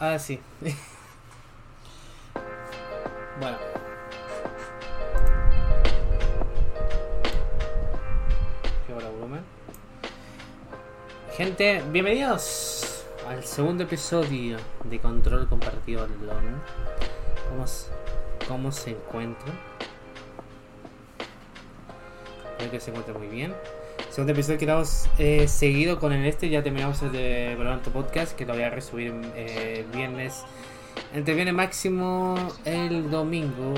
Ah, sí. bueno. Qué volumen. Gente, bienvenidos al segundo episodio de Control Compartido LON. ¿Cómo, cómo se encuentra? Espero que se encuentre muy bien. Segundo episodio que damos eh, seguido con el este. Ya terminamos el de Valorant Podcast, que lo voy a resubir eh, el viernes. Entre viernes máximo el domingo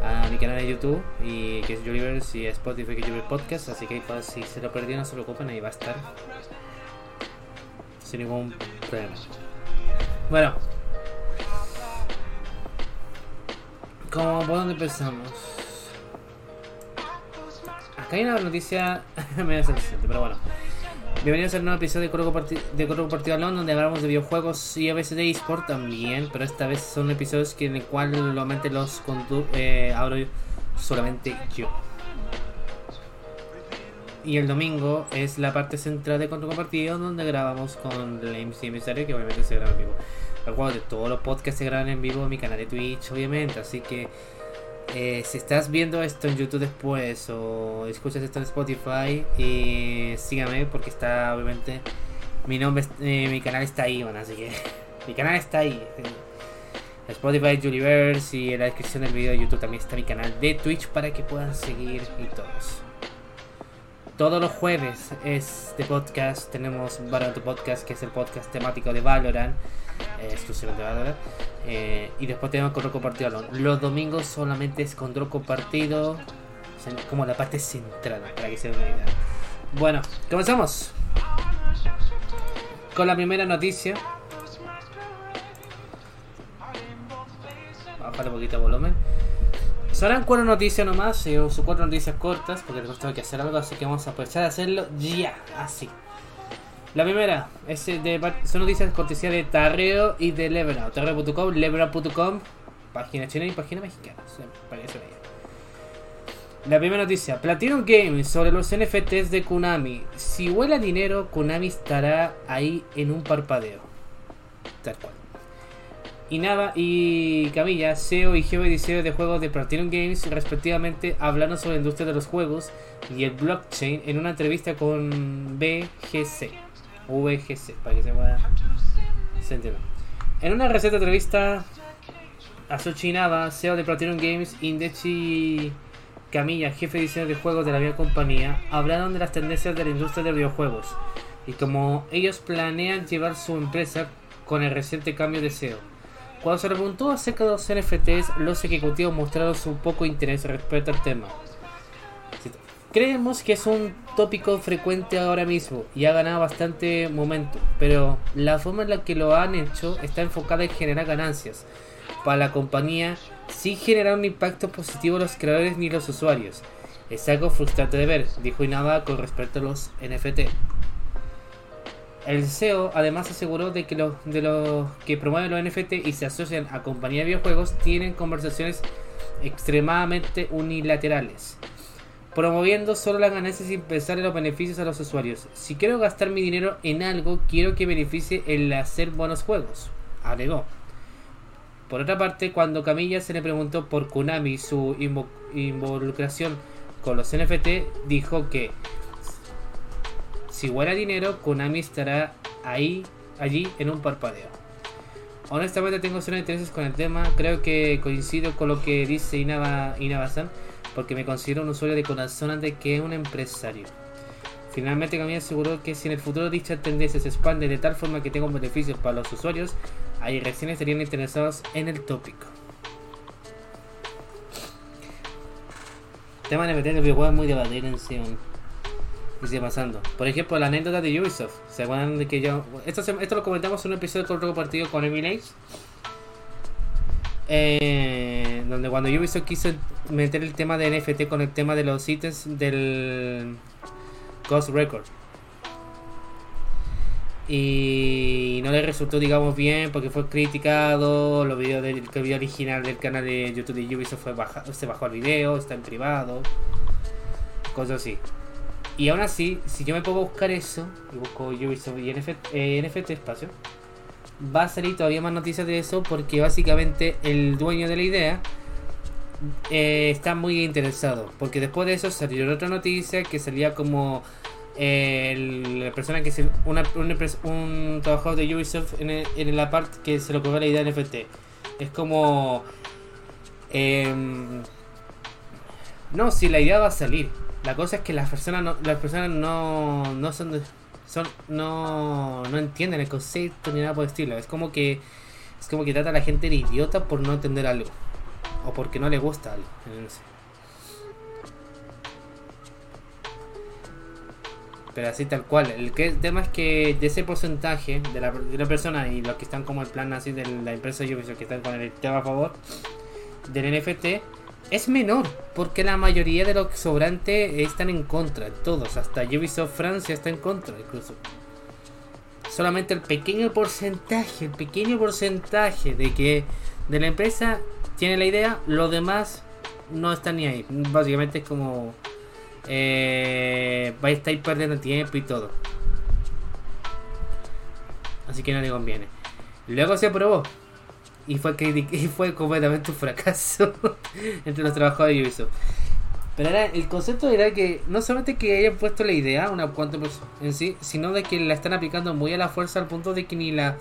a mi canal de YouTube y que es Universe y Spotify que Universe Podcast. Así que pues, si se lo perdieron, no se preocupen, ahí va a estar. Sin ningún problema. Bueno. ¿Cómo, ¿Por dónde empezamos? Acá hay una noticia medio sensible, pero bueno. Bienvenidos al nuevo episodio de Coro Coro Compartido Alone, donde hablamos de videojuegos y a veces de eSport también, pero esta vez son episodios que en el cual normalmente los eh, abro solamente yo. Y el domingo es la parte central de Control Compartido, donde grabamos con el MC Emisario, que obviamente se graba en vivo. Recuerdo que todos los podcasts se graban en vivo en mi canal de Twitch, obviamente, así que eh, si estás viendo esto en YouTube después o escuchas esto en Spotify, eh, sígame porque está obviamente mi nombre, eh, mi canal está ahí, bueno, así que mi canal está ahí. Spotify, Juliverse y en la descripción del video de YouTube también está mi canal de Twitch para que puedan seguir y todos. Todos los jueves es de podcast, tenemos Valorant Podcast, que es el podcast temático de Valorant, eh, exclusivamente. Eh, y después tenemos control compartido. Los domingos solamente es control compartido. como la parte central, para que se una idea. Bueno, comenzamos. Con la primera noticia. Bajar un poquito de volumen. Serán cuatro noticias nomás, eh, son cuatro noticias cortas, porque tengo que hacer algo, así que vamos a aprovechar de hacerlo ya, así. La primera es de, son noticias cortesía de Tarreo y de Leverout. Tarreo.com, Leverout.com, página china y página mexicana. se vea. La primera noticia: Platinum Games sobre los NFTs de Konami. Si huela dinero, Konami estará ahí en un parpadeo. Tal cual. Y nada, y Camilla, CEO y jefe de diseño de juegos de Platinum Games, respectivamente, hablando sobre la industria de los juegos y el blockchain en una entrevista con BGC. VGC, para que se pueda se entienda. En una receta entrevista a Nava, CEO de Platinum Games, Indechi Camilla, jefe de diseño de juegos de la misma compañía, hablaron de las tendencias de la industria de videojuegos y cómo ellos planean llevar su empresa con el reciente cambio de CEO. Cuando se preguntó acerca de los NFTs, los ejecutivos mostraron su poco interés respecto al tema. Creemos que es un tópico frecuente ahora mismo y ha ganado bastante momento, pero la forma en la que lo han hecho está enfocada en generar ganancias para la compañía sin generar un impacto positivo a los creadores ni los usuarios. Es algo frustrante de ver, dijo Inaba con respecto a los NFT. El CEO además aseguró de que los de los que promueven los NFT y se asocian a compañías de videojuegos tienen conversaciones extremadamente unilaterales, promoviendo solo las ganancias sin pensar en los beneficios a los usuarios. Si quiero gastar mi dinero en algo, quiero que beneficie el hacer buenos juegos, agregó. Por otra parte, cuando Camilla se le preguntó por Konami su invo- involucración con los NFT, dijo que si hubiera dinero, Konami estará ahí, allí en un parpadeo. Honestamente tengo cero intereses con el tema, creo que coincido con lo que dice Inaba, Inaba-san, porque me considero un usuario de corazón antes que un empresario. Finalmente Camilla aseguró que si en el futuro dicha tendencia se expande de tal forma que tenga beneficios para los usuarios, ahí recién estarían interesados en el tópico. Tema de meter el videojuego es muy debatido en sí. Y sigue pasando. Por ejemplo, la anécdota de Ubisoft. ¿Se acuerdan de que yo.? Esto, esto lo comentamos en un episodio de Control Partido con Emily eh, donde cuando Ubisoft quiso meter el tema de NFT con el tema de los ítems del Ghost Record. Y no le resultó, digamos, bien porque fue criticado. Los videos del el video original del canal de YouTube de Ubisoft fue baja, se bajó el video, está en privado, cosas así. Y aún así, si yo me a buscar eso, y busco Ubisoft y NFT, eh, NFT espacio, va a salir todavía más noticias de eso porque básicamente el dueño de la idea eh, está muy interesado. Porque después de eso salió otra noticia que salía como eh, la persona que se, una, un trabajador de Ubisoft en, en la parte que se lo ocurrió la idea de NFT. Es como... Em, no, si la idea va a salir. La cosa es que las personas no, las personas no, no son, son no, no entienden el concepto ni nada por el estilo. Es como que es como que trata a la gente de idiota por no entender algo o porque no le gusta algo. Pero así tal cual. El, que, tema es que de ese porcentaje de la, de la persona y los que están como el plan así de la empresa Ubisoft que están con el tema a favor del NFT es menor, porque la mayoría de los sobrantes están en contra, todos, hasta Ubisoft Francia está en contra incluso. Solamente el pequeño porcentaje, el pequeño porcentaje de que de la empresa tiene la idea, los demás no están ni ahí. Básicamente es como eh, va a estar perdiendo tiempo y todo. Así que no le conviene. Luego se aprobó y fue, y fue completamente un fracaso entre los trabajadores de Ubisoft. Pero era, el concepto era que no solamente que hayan puesto la idea una cuanta en sí, sino de que la están aplicando muy a la fuerza al punto de que ni la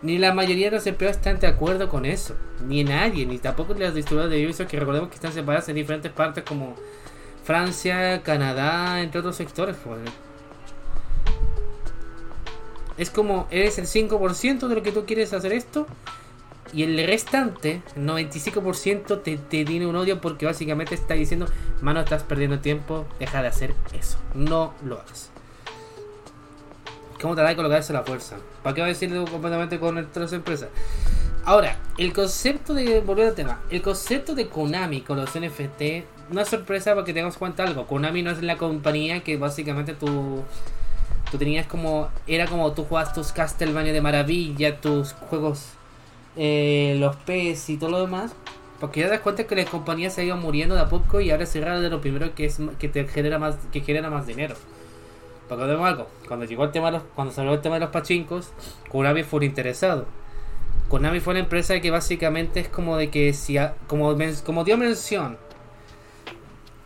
ni la mayoría de los empleados están de acuerdo con eso. Ni nadie, ni tampoco las distribuidoras de Ubisoft que recordemos que están separadas en diferentes partes como Francia, Canadá, entre otros sectores. Es como, eres el 5% de lo que tú quieres hacer esto y el restante, el 95%, te, te tiene un odio porque básicamente está diciendo, mano, estás perdiendo tiempo, deja de hacer eso. No lo hagas. ¿Cómo da de colocar eso a la fuerza? ¿Para qué va a decirlo completamente con otras empresas? Ahora, el concepto de, volver al tema, el concepto de Konami con los NFT, no es sorpresa porque tengamos cuenta algo. Konami no es la compañía que básicamente tú, tú tenías como, era como tú jugabas tus Castlevania de maravilla, tus juegos eh, los PES y todo lo demás. Porque ya das cuenta que las compañías se iban muriendo de a poco y ahora es raro de lo primero que es que te genera más que genera más dinero. Porque vemos algo, cuando llegó el tema de los, cuando salió el tema de los pachincos, Konami fue interesado. Konami fue una empresa que básicamente es como de que si como, como dio mención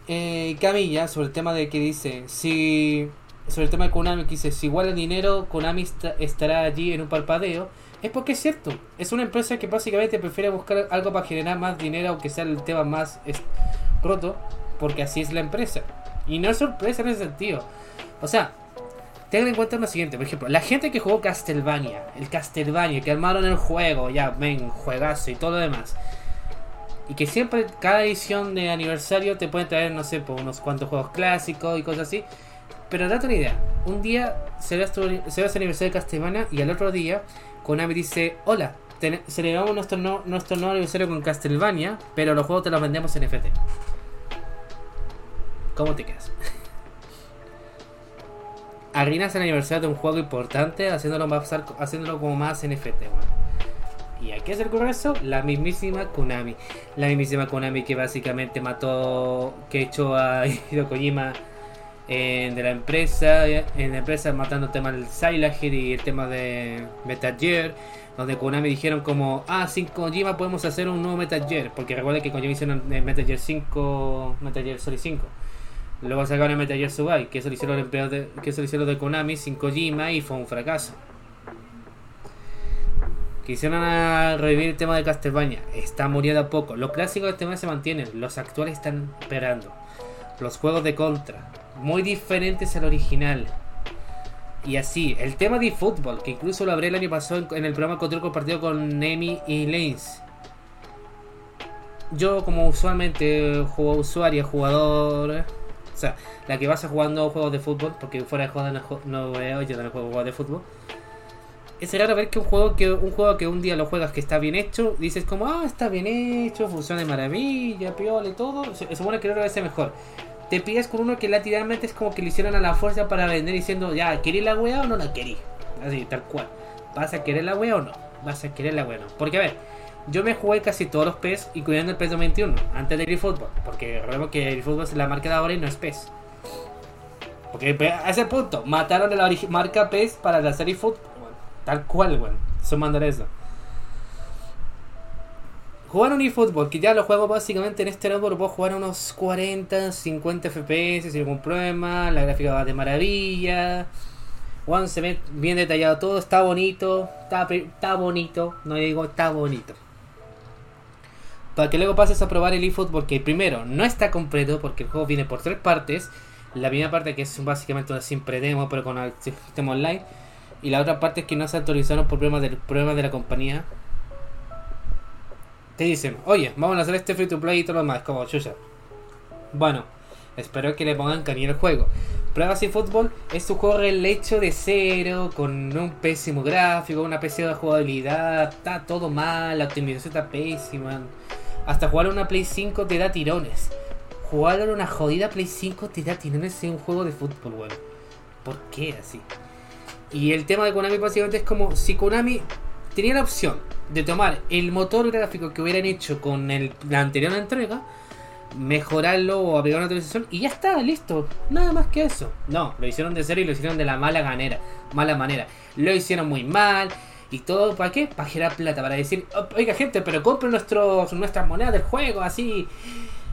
eh, Camilla sobre el tema de que dice si sobre el tema de Konami que dice si igual el dinero Konami estará allí en un parpadeo es porque es cierto, es una empresa que básicamente prefiere buscar algo para generar más dinero, aunque sea el tema más roto, porque así es la empresa. Y no es sorpresa en ese sentido. O sea, tengan en cuenta lo siguiente, por ejemplo, la gente que jugó Castlevania, el Castlevania, que armaron el juego, ya ven, juegazo y todo lo demás. Y que siempre, cada edición de aniversario te pueden traer, no sé, por unos cuantos juegos clásicos y cosas así. Pero date una idea, un día se ve ese aniversario de Castlevania y al otro día Konami dice, hola, celebramos nuestro, nuestro nuevo aniversario con Castlevania, pero los juegos te los vendemos en NFT. ¿Cómo te quedas? Arruinas el aniversario de un juego importante haciéndolo, pasar, haciéndolo como más NFT. ¿Y a qué hacer con eso? La mismísima Konami. La mismísima Konami que básicamente mató, que echó a Hiro Kojima de la empresa, en la empresa matando el tema del Silent y el tema de Metal Gear, donde Konami dijeron como, ah, sin Kojima podemos hacer un nuevo Metal Gear, porque recuerda que Kojima hicieron Metal Gear 5, Metal Gear Solid 5. Luego sacaron el Metal Gear Subai, que eso lo hicieron los de, que eso lo hicieron de Konami sin Kojima y fue un fracaso. Quisieron revivir el tema de Castlevania, está muriendo a poco. Los clásicos de tema se mantienen, los actuales están esperando. Los juegos de Contra, muy diferentes al original. Y así, el tema de fútbol, que incluso lo habré el año pasado en, el programa Control compartido con Nemi y Lanes. Yo como usualmente juego usuario, jugador, o sea, la que vas a jugando juegos de fútbol, porque fuera de juego no, veo, yo no juego juegos de fútbol. Es raro ver que un juego que un juego que un día lo juegas que está bien hecho, dices como, ah, está bien hecho, funciona de maravilla, piola y todo, se, supone que va a ser mejor te pides con uno que literalmente es como que le hicieron a la fuerza para vender diciendo, ya, ¿querés la wea o no la querís? Así, tal cual. ¿Vas a querer la wea o no? ¿Vas a querer la wea o no? Porque a ver, yo me jugué casi todos los PES, incluyendo el PES 21, antes de eFootball. Porque recordemos que eFootball es la marca de ahora y no es PES. Porque a ese punto, mataron a la marca PES para la serie Football. Tal cual, weón. Sumando eso. Jugar un eFootball, que ya lo juego básicamente en este lo puedo jugar unos 40, 50 FPS sin ningún problema. La gráfica va de maravilla. One se ve bien detallado todo, está bonito, está, está bonito, no digo está bonito. Para que luego pases a probar el eFootball, que primero no está completo porque el juego viene por tres partes. La primera parte que es básicamente una simple demo pero con el sistema online. Y la otra parte es que no se actualizaron por problemas, del, problemas de la compañía te dicen, oye, vamos a hacer este free to play y todo lo demás, como chucha. Bueno, espero que le pongan cariño al juego. Pruebas y Fútbol es un juego hecho de cero, con un pésimo gráfico, una pésima jugabilidad, está todo mal, la optimización está pésima. Hasta jugar una Play 5 te da tirones. Jugar una jodida Play 5 te da tirones en un juego de fútbol, weón. ¿Por qué así? Y el tema de Konami básicamente es como si Konami tenía la opción de tomar el motor gráfico que hubieran hecho con el, la anterior entrega, mejorarlo o aplicar una actualización y ya está, listo. Nada más que eso. No, lo hicieron de cero y lo hicieron de la mala manera. Mala manera. Lo hicieron muy mal. Y todo, ¿para qué? Para generar plata, para decir, oiga gente, pero compren nuestros, nuestras monedas del juego, así,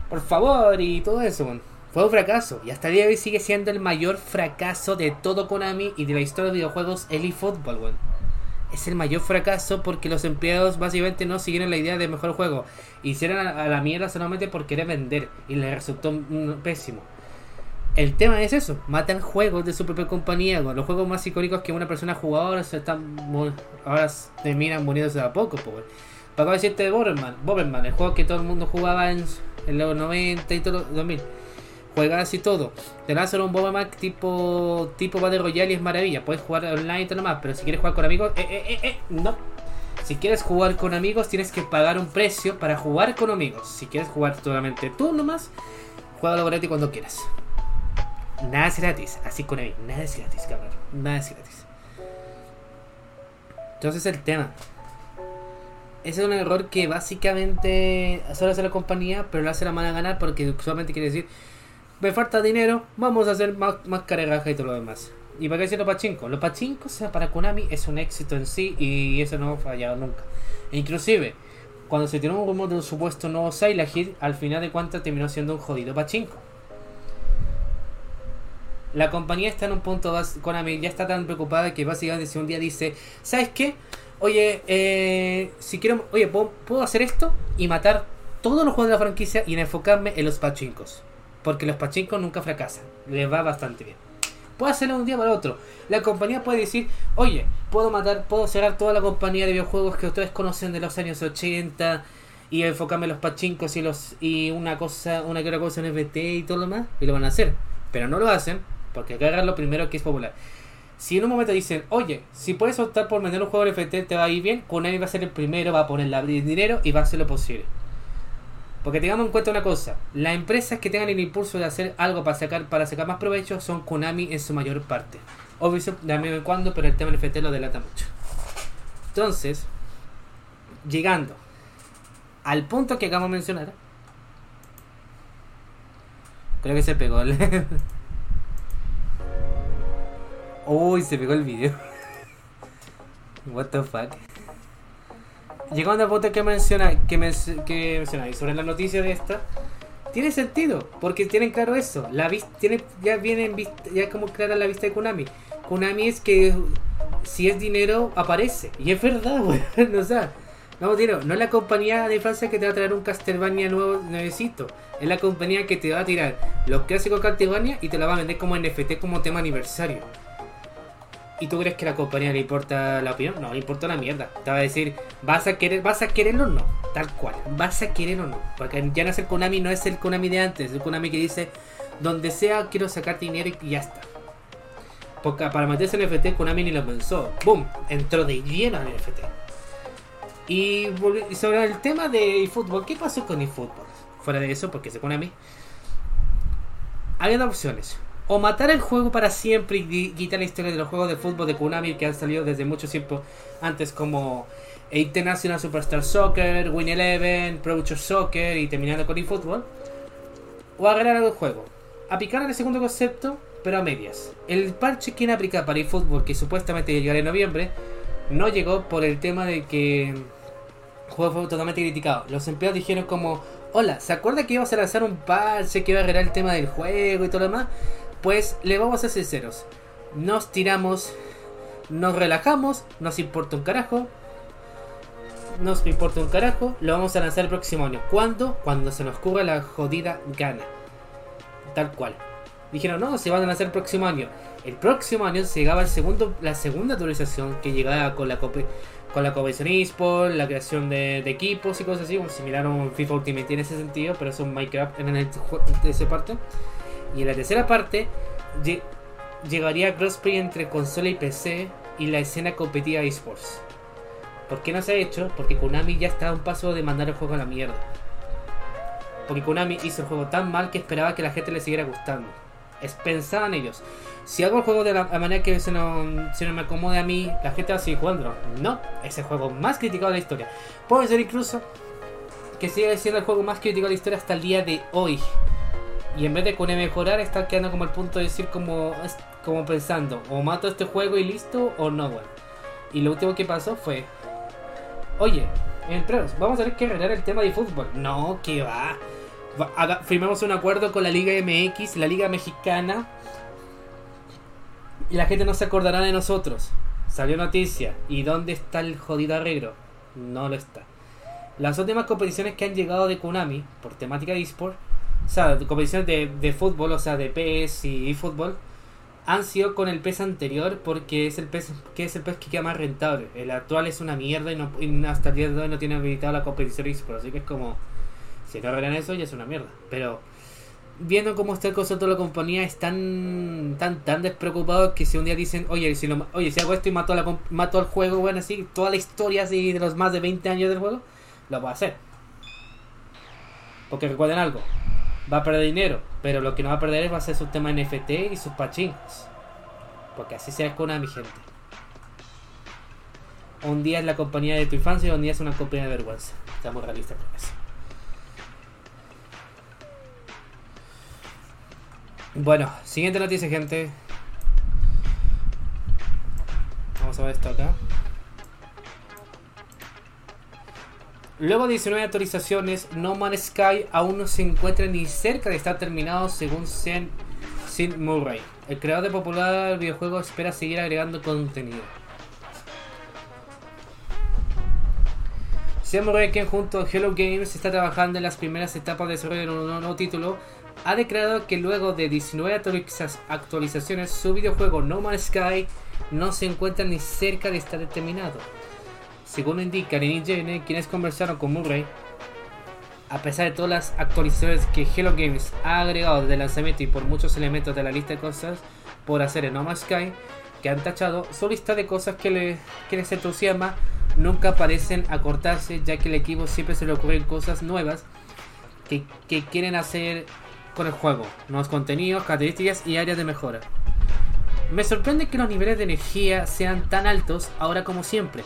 por favor, y todo eso. Fue un fracaso, y hasta el día de hoy sigue siendo el mayor fracaso de todo Konami y de la historia de videojuegos Elite Football, weón es el mayor fracaso porque los empleados básicamente no siguieron la idea de mejor juego. Hicieron a, la mierda solamente por querer vender y les resultó pésimo. El tema es eso, matan juegos de su propia compañía, los juegos más icónicos que una persona jugadora se están ahora terminan muriéndose a poco, pobre. Para decirte Bomberman, Bomberman, el juego que todo el mundo jugaba en, los 90 y todo 2000 juegas y todo. Te lanzan un Bomberman tipo tipo Battle Royale y es maravilla. Puedes jugar online y todo lo más, pero si quieres jugar con amigos, eh, eh, eh, eh, no. Si quieres jugar con amigos, tienes que pagar un precio para jugar con amigos. Si quieres jugar solamente tú nomás, juega gratis cuando quieras. Nada es gratis, así con él. Nada es gratis, cabrón. Nada es gratis. Entonces el tema. Ese es un error que básicamente solo hace la compañía, pero lo hace la mala ganar porque solamente quiere decir me falta dinero, vamos a hacer más, más y todo lo demás. ¿Y para qué decir los pachinko? Los pachinko, o sea, para Konami es un éxito en sí y eso no ha fallado nunca. E inclusive, cuando se tiró un rumor de un supuesto nuevo Silent Hill, al final de cuentas terminó siendo un jodido pachinko. La compañía está en un punto, Konami ya está tan preocupada que básicamente si un día dice, ¿sabes qué? Oye, eh, si quiero, oye, ¿puedo, ¿puedo, hacer esto? Y matar todos los juegos de la franquicia y enfocarme en los pachinkos. Porque los pachincos nunca fracasan. Les va bastante bien. Puede hacerlo un día para otro. La compañía puede decir, oye, puedo matar, puedo cerrar toda la compañía de videojuegos que ustedes conocen de los años 80 y enfocarme en los pachincos y los y una cosa, una que otra cosa en FT y todo lo demás, y lo van a hacer. Pero no lo hacen porque agarran lo primero que es popular. Si en un momento dicen, oye, si puedes optar por vender un juego en FT, te va a ir bien, Konami va a ser el primero, va a ponerle dinero y va a hacer lo posible. Porque tengamos en cuenta una cosa, las empresas que tengan el impulso de hacer algo para sacar, para sacar más provecho son Konami en su mayor parte. Obvio, de vez en cuando, pero el tema del FT lo delata mucho. Entonces, llegando al punto que acabamos de mencionar, creo que se pegó el... Uy, se pegó el video. What the fuck llegando al punto que menciona, menciona sobre la noticia de esta, tiene sentido, porque tienen claro eso. La tiene, ya viene ya como clara la vista de Konami. Konami es que si es dinero, aparece. Y es verdad, weón. o sea, no, no es la compañía de Francia que te va a traer un Castlevania nuevo, nuevecito. Es la compañía que te va a tirar los clásicos Castlevania y te la va a vender como NFT como tema aniversario. ¿Y tú crees que a la compañía le importa la opinión? No, le importa la mierda. Te va a decir, ¿vas a querer, vas a quererlo o no? Tal cual, ¿vas a querer o no? Porque ya no es el Konami, no es el Konami de antes, es el Konami que dice, donde sea quiero sacar dinero y ya está. Porque para meterse en el FT, Konami ni lo pensó. ¡Bum! Entró de lleno en el FT. Y, sobre el tema de eFootball, ¿qué pasó con eFootball? Fuera de eso, porque es Konami. Dos opciones o matar el juego para siempre y quitar la historia de los juegos de fútbol de Konami que han salido desde mucho tiempo antes como International Superstar Soccer, Win Eleven, Pro Soccer y terminando con eFootball. O agregar el juego. Aplicar el segundo concepto, pero a medias. El parche que aplica para eFootball, que supuestamente llegará en noviembre, no llegó por el tema de que el juego fue totalmente criticado. Los empleados dijeron como, hola, ¿se acuerda que íbamos a lanzar un parche que iba a arreglar el tema del juego y todo lo demás? Pues le vamos a ser sinceros. Nos tiramos, nos relajamos, nos importa un carajo. Nos importa un carajo, lo vamos a lanzar el próximo año. ¿Cuándo? Cuando se nos ocurra la jodida gana. Tal cual. Dijeron, no, se van a lanzar el próximo año. El próximo año llegaba el segundo, la segunda actualización que llegaba con la con la competición eSport, la creación de, equipos y cosas así, similar a un FIFA Ultimate en ese sentido, pero es un Minecraft en, el, en esa parte. Y en la tercera parte llegaría crossplay entre consola y PC y la escena competitiva eSports. ¿Por qué no se ha hecho? Porque Konami ya está a un paso de mandar el juego a la mierda. Porque Konami hizo el juego tan mal que esperaba que la gente le siguiera gustando. Es, pensaban ellos. Si hago el juego de la manera que se no, me acomode a mí, la gente va a seguir jugando. No, es el juego más criticado de la historia. Puede ser incluso que siga siendo el juego más criticado de la historia hasta el día de hoy. Y en vez de con mejorar, está quedando como el punto de decir como, como pensando, o mato este juego y listo, o no, bueno. Y lo último que pasó fue, oye, entrados, vamos a tener que arreglar el tema de fútbol. No, que va. firmamos un acuerdo con la Liga MX, la Liga Mexicana, y la gente no se acordará de nosotros. Salió noticia. ¿Y dónde está el jodido arreglo? No lo está. Las últimas competiciones que han llegado de Konami por temática de eSport o sea, competiciones de, de fútbol, o sea, de PS y, fútbol, han sido con el PES anterior porque es el PES que es el PES que queda más rentable. El actual es una mierda y, no, hasta el día de hoy no tiene habilitado la competición eSport, así que es como, si no arreglan eso ya es una mierda. Pero viendo cómo está el concepto de la compañía, están tan tan despreocupados que si un día dicen, oye, si lo, oye, si hago esto y mato, la, mato el juego, bueno, así, toda la historia así de los más de 20 años del juego, lo a hacer. Porque recuerden algo, va a perder dinero, pero lo que no va a perder va a ser su tema NFT y sus pachincos. Porque así sea mi gente. Un día es la compañía de tu infancia y un día es una compañía de vergüenza. Estamos realistas con eso. Bueno, siguiente noticia, gente. Vamos a ver esto acá. Luego de 19 actualizaciones, No Man's Sky aún no se encuentra ni cerca de estar terminado según Sean Sin Murray. El creador de popular videojuego espera seguir agregando contenido. Sean Murray, quien junto a Hello Games está trabajando en las primeras etapas de desarrollo de un nuevo título, ha declarado que luego de 19 actualizaciones, su videojuego No Man's Sky no se encuentra ni cerca de estar terminado. Según indica Lenny Jane, quienes conversaron con Murray, a pesar de todas las actualizaciones que Hello Games ha agregado desde el lanzamiento y por muchos elementos de la lista de cosas por hacer en No Man's Sky que han tachado, su lista de cosas que, le, que les entusiasma nunca parecen acortarse, ya que el equipo siempre se le ocurren cosas nuevas que, que quieren hacer con el juego, nuevos contenidos, características y áreas de mejora. Me sorprende que los niveles de energía sean tan altos ahora como siempre,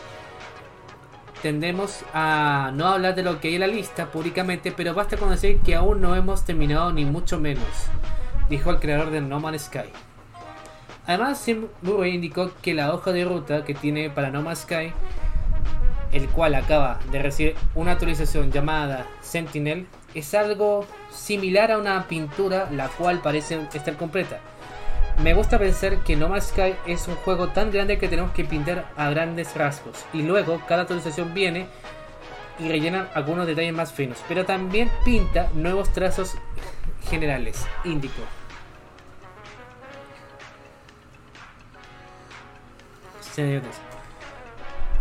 tendemos a no hablar de lo que hay en la lista públicamente, pero basta con decir que aún no hemos terminado ni mucho menos, dijo el creador de No Man's Sky. Además, Sim indicó que la hoja de ruta que tiene para No Man's Sky, el cual acaba de recibir una actualización llamada Sentinel, es algo similar a una pintura la cual parece estar completa me gusta pensar que No Man's Sky es un juego tan grande que tenemos que pintar a grandes rasgos. Y luego cada actualización viene y rellena algunos detalles más finos. Pero también pinta nuevos trazos generales. Índico.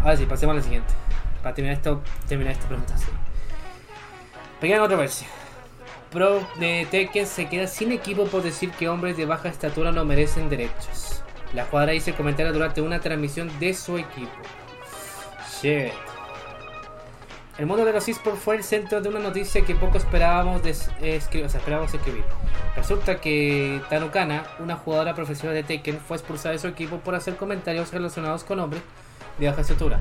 Ahora sí, pasemos a la siguiente. Para terminar esto, terminar esta pregunta. Pequeña controversia. Pro de Tekken se queda sin equipo por decir que hombres de baja estatura no merecen derechos. La jugadora hizo comentario durante una transmisión de su equipo. Shit. El mundo de los esports fue el centro de una noticia que poco esperábamos, de, escribir, o sea, esperábamos escribir. Resulta que Tanukana, una jugadora profesional de Tekken, fue expulsada de su equipo por hacer comentarios relacionados con hombres de baja estatura.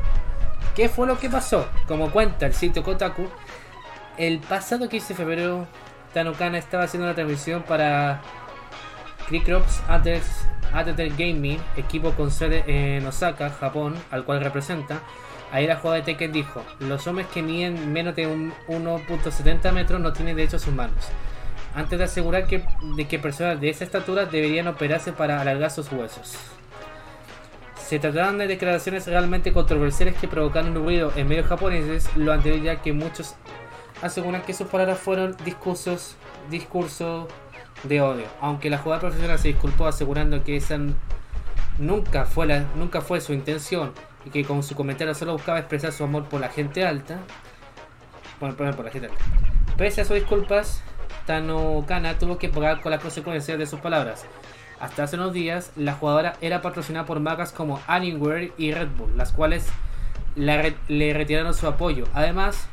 ¿Qué fue lo que pasó? Como cuenta el sitio Kotaku, el pasado 15 de febrero Tanukana estaba haciendo una transmisión para Cricrops ATT Gaming, equipo con sede en Osaka, Japón, al cual representa, ahí la jugada de Tekken dijo, los hombres que miden menos de un 1.70 metros no tienen derechos humanos. Antes de asegurar que, de que personas de esa estatura deberían operarse para alargar sus huesos. Se trataron de declaraciones realmente controversiales que provocaron un ruido en medios japoneses, lo anterior ya que muchos aseguran que sus palabras fueron discursos, discurso de odio. Aunque la jugada profesional se disculpó asegurando que esa nunca fue, la, nunca fue su intención y que con su comentario solo buscaba expresar su amor por la gente alta. Bueno, por la gente alta. Pese a sus disculpas, Tano Kana tuvo que pagar con las consecuencias de sus palabras. Hasta hace unos días, la jugadora era patrocinada por marcas como Alienware y Red Bull, las cuales le retiraron su apoyo. Además,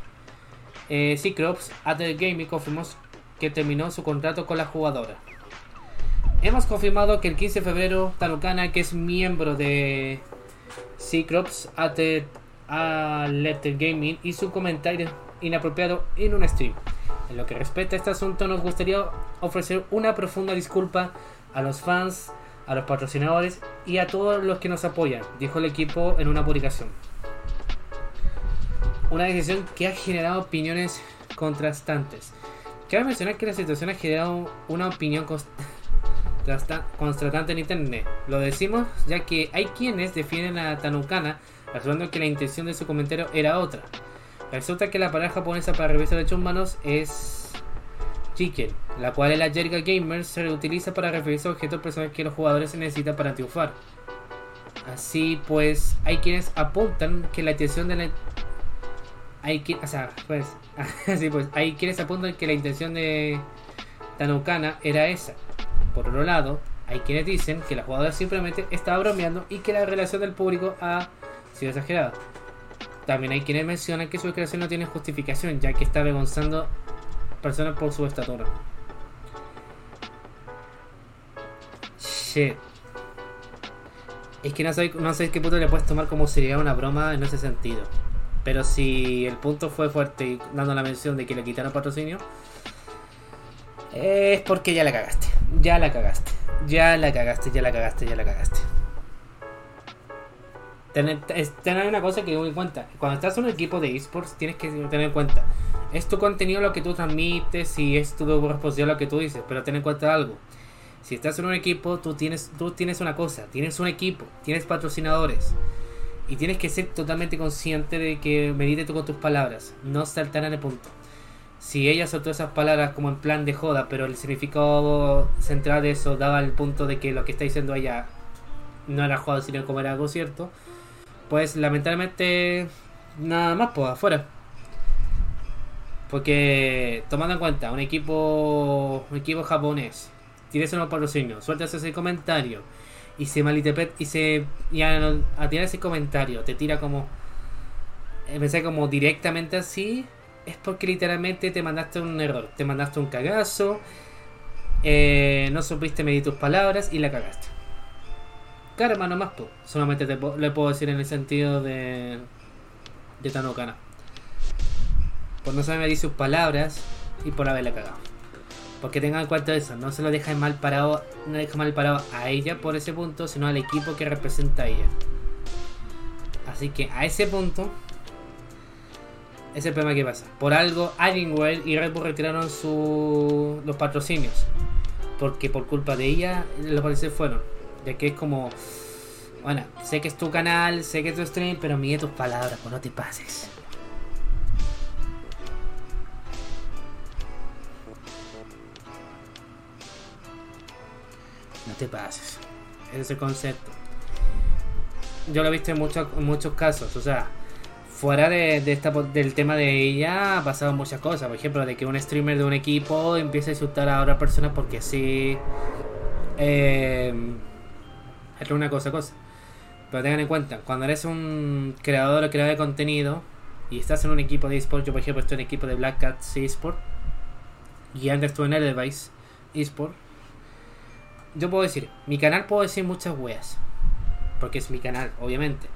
eh, Cyclops the Gaming confirmó que terminó su contrato con la jugadora. Hemos confirmado que el 15 de febrero Tanukana, que es miembro de Cyclops Letter Gaming, hizo un comentario inapropiado en un stream. En lo que respecta a este asunto, nos gustaría ofrecer una profunda disculpa a los fans, a los patrocinadores y a todos los que nos apoyan, dijo el equipo en una publicación una decisión que ha generado opiniones contrastantes. Cabe mencionar que la situación ha generado una opinión constante en internet. Lo decimos ya que hay quienes defienden a Tanukana asegurando que la intención de su comentario era otra. Resulta que la palabra japonesa para revisar derechos humanos es chicken, la cual en la jerga gamer se reutiliza para referirse a objetos personales que los jugadores necesitan para triunfar. Así pues, hay quienes apuntan que la intención de la hay que, o pues, así pues, quienes apuntan que la intención de Tanukana era esa. Por otro lado, hay quienes dicen que la jugadora simplemente estaba bromeando y que la relación del público ha sido exagerada. También hay quienes mencionan que su declaración no tiene justificación, ya que está avergonzando personas por su estatura. Shit. Es que no sé, no sé qué punto le puedes tomar como sería una broma en ese sentido. Pero si el punto fue fuerte dando la mención de que le quitaron patrocinio, es porque ya la cagaste. Ya la cagaste. Ya la cagaste, ya la cagaste, ya la cagaste. Tener, tener una cosa que tengo en cuenta. Cuando estás en un equipo de esports, tienes que tener en cuenta. Es tu contenido lo que tú transmites y es tu responsabilidad lo que tú dices. Pero ten en cuenta algo. Si estás en un equipo, tú tienes, tú tienes una cosa. Tienes un equipo. Tienes patrocinadores. Y tienes que ser totalmente consciente de que medite tú con tus palabras, no saltar en el punto. Si ella soltó esas palabras como en plan de joda, pero el significado central de eso daba el punto de que lo que está diciendo ella no era joda, sino como era algo cierto, pues lamentablemente nada más, pues afuera. Porque tomando en cuenta un equipo un equipo japonés, tienes unos patrocinios, sueltas ese comentario y se malinterpreta y se y a, tirar ese comentario te tira como empecé como directamente así es porque literalmente te mandaste un error te mandaste un cagazo eh, no supiste medir tus palabras y la cagaste. Karma nomás tú solamente te, le puedo decir en el sentido de de Tanokana por no saber medir sus palabras y por haberla cagado porque tengan en cuenta eso, no se lo deja mal parado, no deja mal parado a ella por ese punto, sino al equipo que representa a ella. Así que a ese punto es el problema que pasa. Por algo Alienware y Red Bull retiraron su, los patrocinios. Porque por culpa de ella los países fueron. Ya que es como, bueno, sé que es tu canal, sé que es tu stream, pero mide tus palabras, pues no te pases. Te pases. Ese es el concepto. Yo lo he visto en, muchos muchos casos. O sea, fuera de, esta, del tema de ella, ha pasado muchas cosas. Por ejemplo, de que un streamer de un equipo empiece a insultar a otra persona porque sí. Eh, es una cosa, cosa. Pero tengan en cuenta, cuando eres un creador o creador de contenido y estás en un equipo de eSport, yo por ejemplo estoy en equipo de Black Cat eSport y antes estuve en Edelweiss eSport yo puedo decir, mi canal puedo decir muchas weas. Porque es mi canal, obviamente.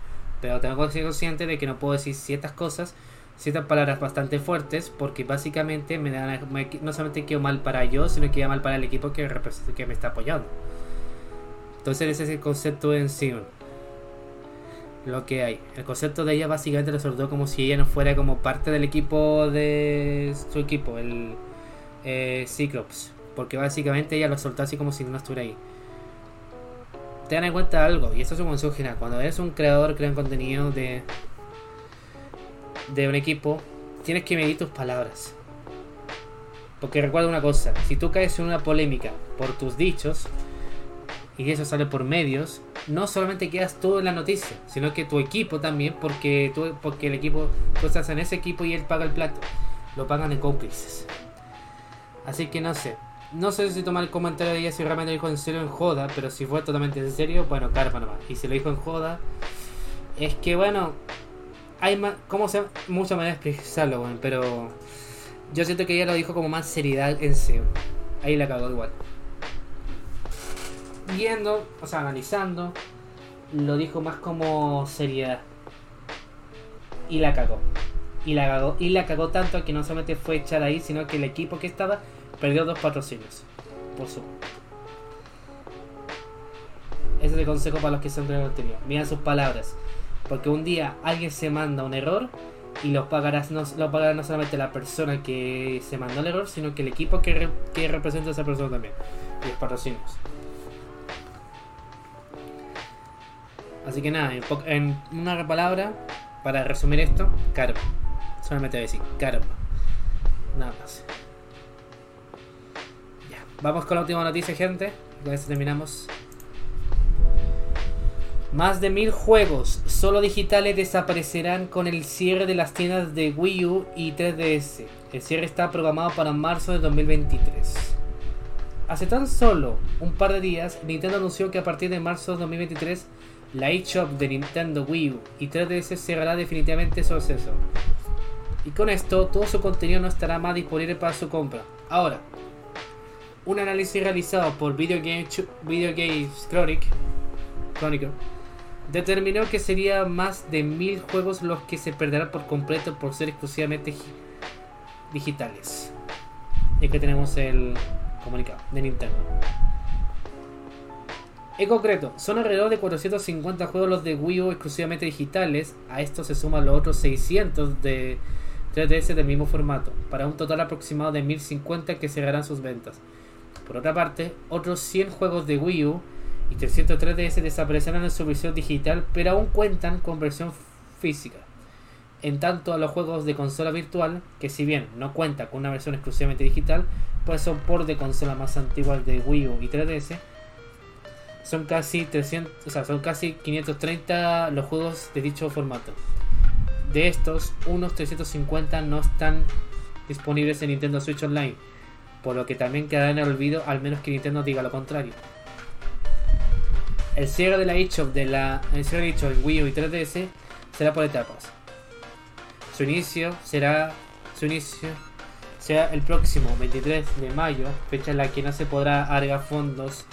Pero tengo que ser consciente de que no puedo decir ciertas cosas, ciertas palabras bastante fuertes, porque básicamente me dan, no solamente quedo mal para yo, sino que queda mal para el equipo que, que me está apoyando. Entonces ese es el concepto en sí. Lo que hay. El concepto de ella básicamente lo soltó como si ella no fuera como parte del equipo de su equipo, el eh, Cyclops. Porque básicamente ella lo soltó así como si no estuviera ahí. Ten en cuenta algo, y esto es un consejo general. Cuando eres un creador, crea contenido de, de un equipo, tienes que medir tus palabras. Porque recuerda una cosa, si tú caes en una polémica por tus dichos, y eso sale por medios, no solamente quedas tú en la noticia, sino que tu equipo también, porque tú, porque el equipo, tú estás en ese equipo y él paga el plato. Lo pagan en cómplices. Así que no sé. No sé si tomar el comentario de ella si realmente lo dijo en serio en joda, pero si fue totalmente en serio, bueno, karma nomás. Y si lo dijo en joda, es que bueno, hay más, como se muchas maneras de expresarlo, bueno, pero yo siento que ella lo dijo como más seriedad en serio. Ahí la cagó igual. Viendo, o sea, analizando, lo dijo más como seriedad. Y la cagó. Y la cagó, y la cagó tanto que no solamente fue echada ahí, sino que el equipo que estaba perdió dos patrocinios. Por su. Ese es el consejo para los que creadores de contenido. Miren sus palabras. Porque un día alguien se manda un error y lo pagarás no, lo pagará no solamente la persona que se mandó el error, sino que el equipo que, que representa a esa persona también. Y los patrocinios. Así que nada, en una palabra, para resumir esto, karma. Solamente voy a decir karma. Nada más. Vamos con la última noticia, gente. Con esto terminamos. Más de mil juegos solo digitales desaparecerán con el cierre de las tiendas de Wii U y 3DS. El cierre está programado para marzo de 2023. Hace tan solo un par de días, Nintendo anunció que a partir de marzo de 2023, la eShop de Nintendo Wii U y 3DS cerrará definitivamente su acceso. Y con esto, todo su contenido no estará más disponible para su compra. Ahora, un análisis realizado por Video Games Chronic, Chronicle determinó que sería más de mil juegos los que se perderán por completo por ser exclusivamente gi- digitales. Y aquí tenemos el comunicado de Nintendo. En concreto, son alrededor de 450 juegos los de Wii U exclusivamente digitales. A esto se suman los otros 600 de 3DS del mismo formato, para un total aproximado de 1050 que cerrarán sus ventas. Por otra parte, otros 100 juegos de Wii U y 303 DS desaparecerán en su versión digital, pero aún cuentan con versión física. En tanto a los juegos de consola virtual, que si bien no cuenta con una versión exclusivamente digital, pues son por de consolas más antiguas de Wii U y 3DS, son casi 300, o sea, son casi 530 los juegos de dicho formato. De estos, unos 350 no están disponibles en Nintendo Switch Online, por lo que también quedará en el olvido al menos que Nintendo diga lo contrario. El cierre de la eShop de la el cierre de eShop en Wii U y 3DS será por etapas. Su inicio será su inicio será el próximo 23 de mayo, fecha en la que no se podrá agregar fondos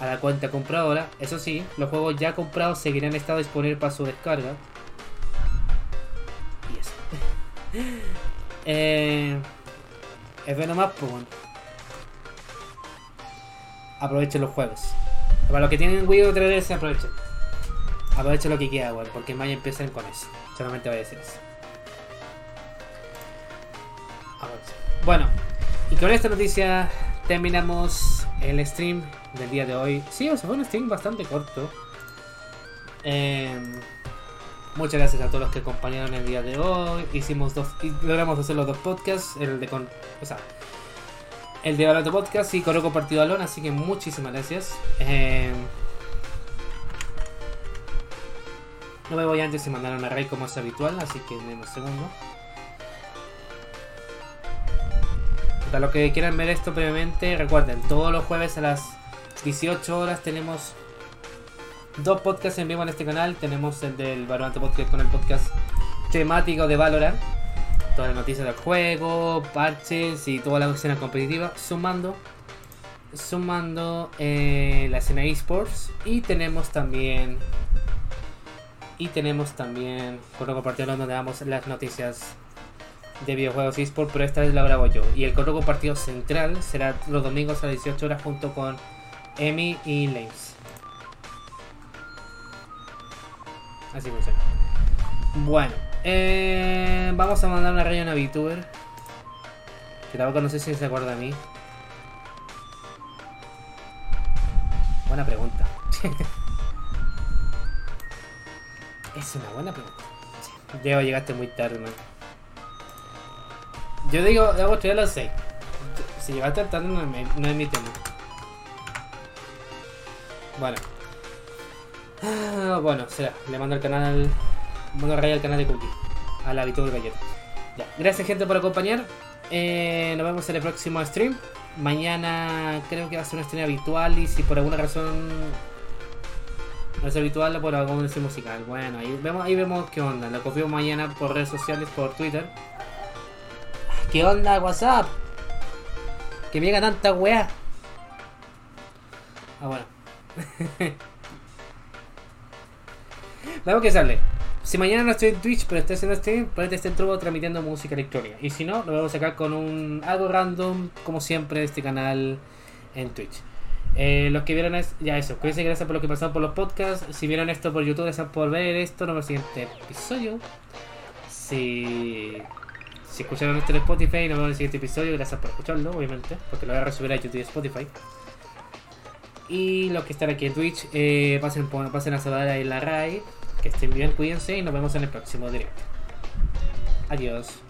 a la cuenta compradora. Eso sí, los juegos ya comprados seguirán estado disponibles para su descarga. Y eso. eh, es bueno más, pues bueno. Aprovechen los juegos. Para los que tienen Wii U 3DS, aprovechen. Aprovechen lo que queda, weón, porque en mayo empiezan con eso. Solamente voy a decir eso. Aprovechen. Bueno, y con esta noticia terminamos el stream del día de hoy. Sí, o sea, fue un stream bastante corto. Eh, muchas gracias a todos los que acompañaron el día de hoy. Hicimos dos, y logramos hacer los dos podcasts, el de con, o sea, el de Barato Podcast y Coro Compartido Alon, así que muchísimas gracias. Eh, no me voy antes de mandar una raid como es habitual, así que en un segundo. Para los que quieran ver esto previamente, recuerden, todos los jueves a las 18 horas tenemos dos podcasts en vivo en este canal. Tenemos el del Valorant Podcast con el podcast temático de Valorant. Todas las noticias del juego, parches y toda la escena competitiva. Sumando sumando eh, la escena esports. Y tenemos también. Y tenemos también. Con compartido donde damos las noticias de videojuegos eSport, pero esta vez la grabo yo. Y el correo compartido central será los domingos a las 18 horas junto con Emi y Lames. Así funciona. Bueno, eh, vamos a mandar una raya a una VTuber. Que tampoco no sé si se acuerda de mí. Buena pregunta. es una buena pregunta. Diego, llegaste muy tarde, man. Yo digo, de agosto ya lo sé. Si llegaste tarde no no es mi tema. Bueno. Ah, bueno, será. Le mando al canal. Mando raya al canal de Cookie. A la VTuber Galleta. Ya. Gracias gente por acompañar. Eh, nos vemos en el próximo stream. Mañana creo que va a ser un stream habitual y si por alguna razón no es habitual por algún stream musical. Bueno, ahí vemos, ahí vemos qué onda. Lo confío mañana por redes sociales, por Twitter. ¿Qué onda WhatsApp? Que me llega tanta weá. Ah, bueno. Vamos que sale. Si mañana no estoy en Twitch, pero estoy haciendo stream, ponete este truco transmitiendo música electrónica. Y si no, lo vamos a sacar con un algo random, como siempre, de este canal en Twitch. Eh, los que vieron es, ya eso, cuídense, gracias por lo que pasaron por los podcasts. Si vieron esto por YouTube, gracias por ver esto. Nos vemos en el siguiente episodio. Si, si escucharon esto en Spotify, nos vemos en el siguiente episodio. Gracias por escucharlo, obviamente, porque lo voy a resubir a YouTube y Spotify. Y los que están aquí en Twitch, eh, pasen, pasen a saludar en la RAI. Que estén bien, cuídense y nos vemos en el próximo directo. Adiós.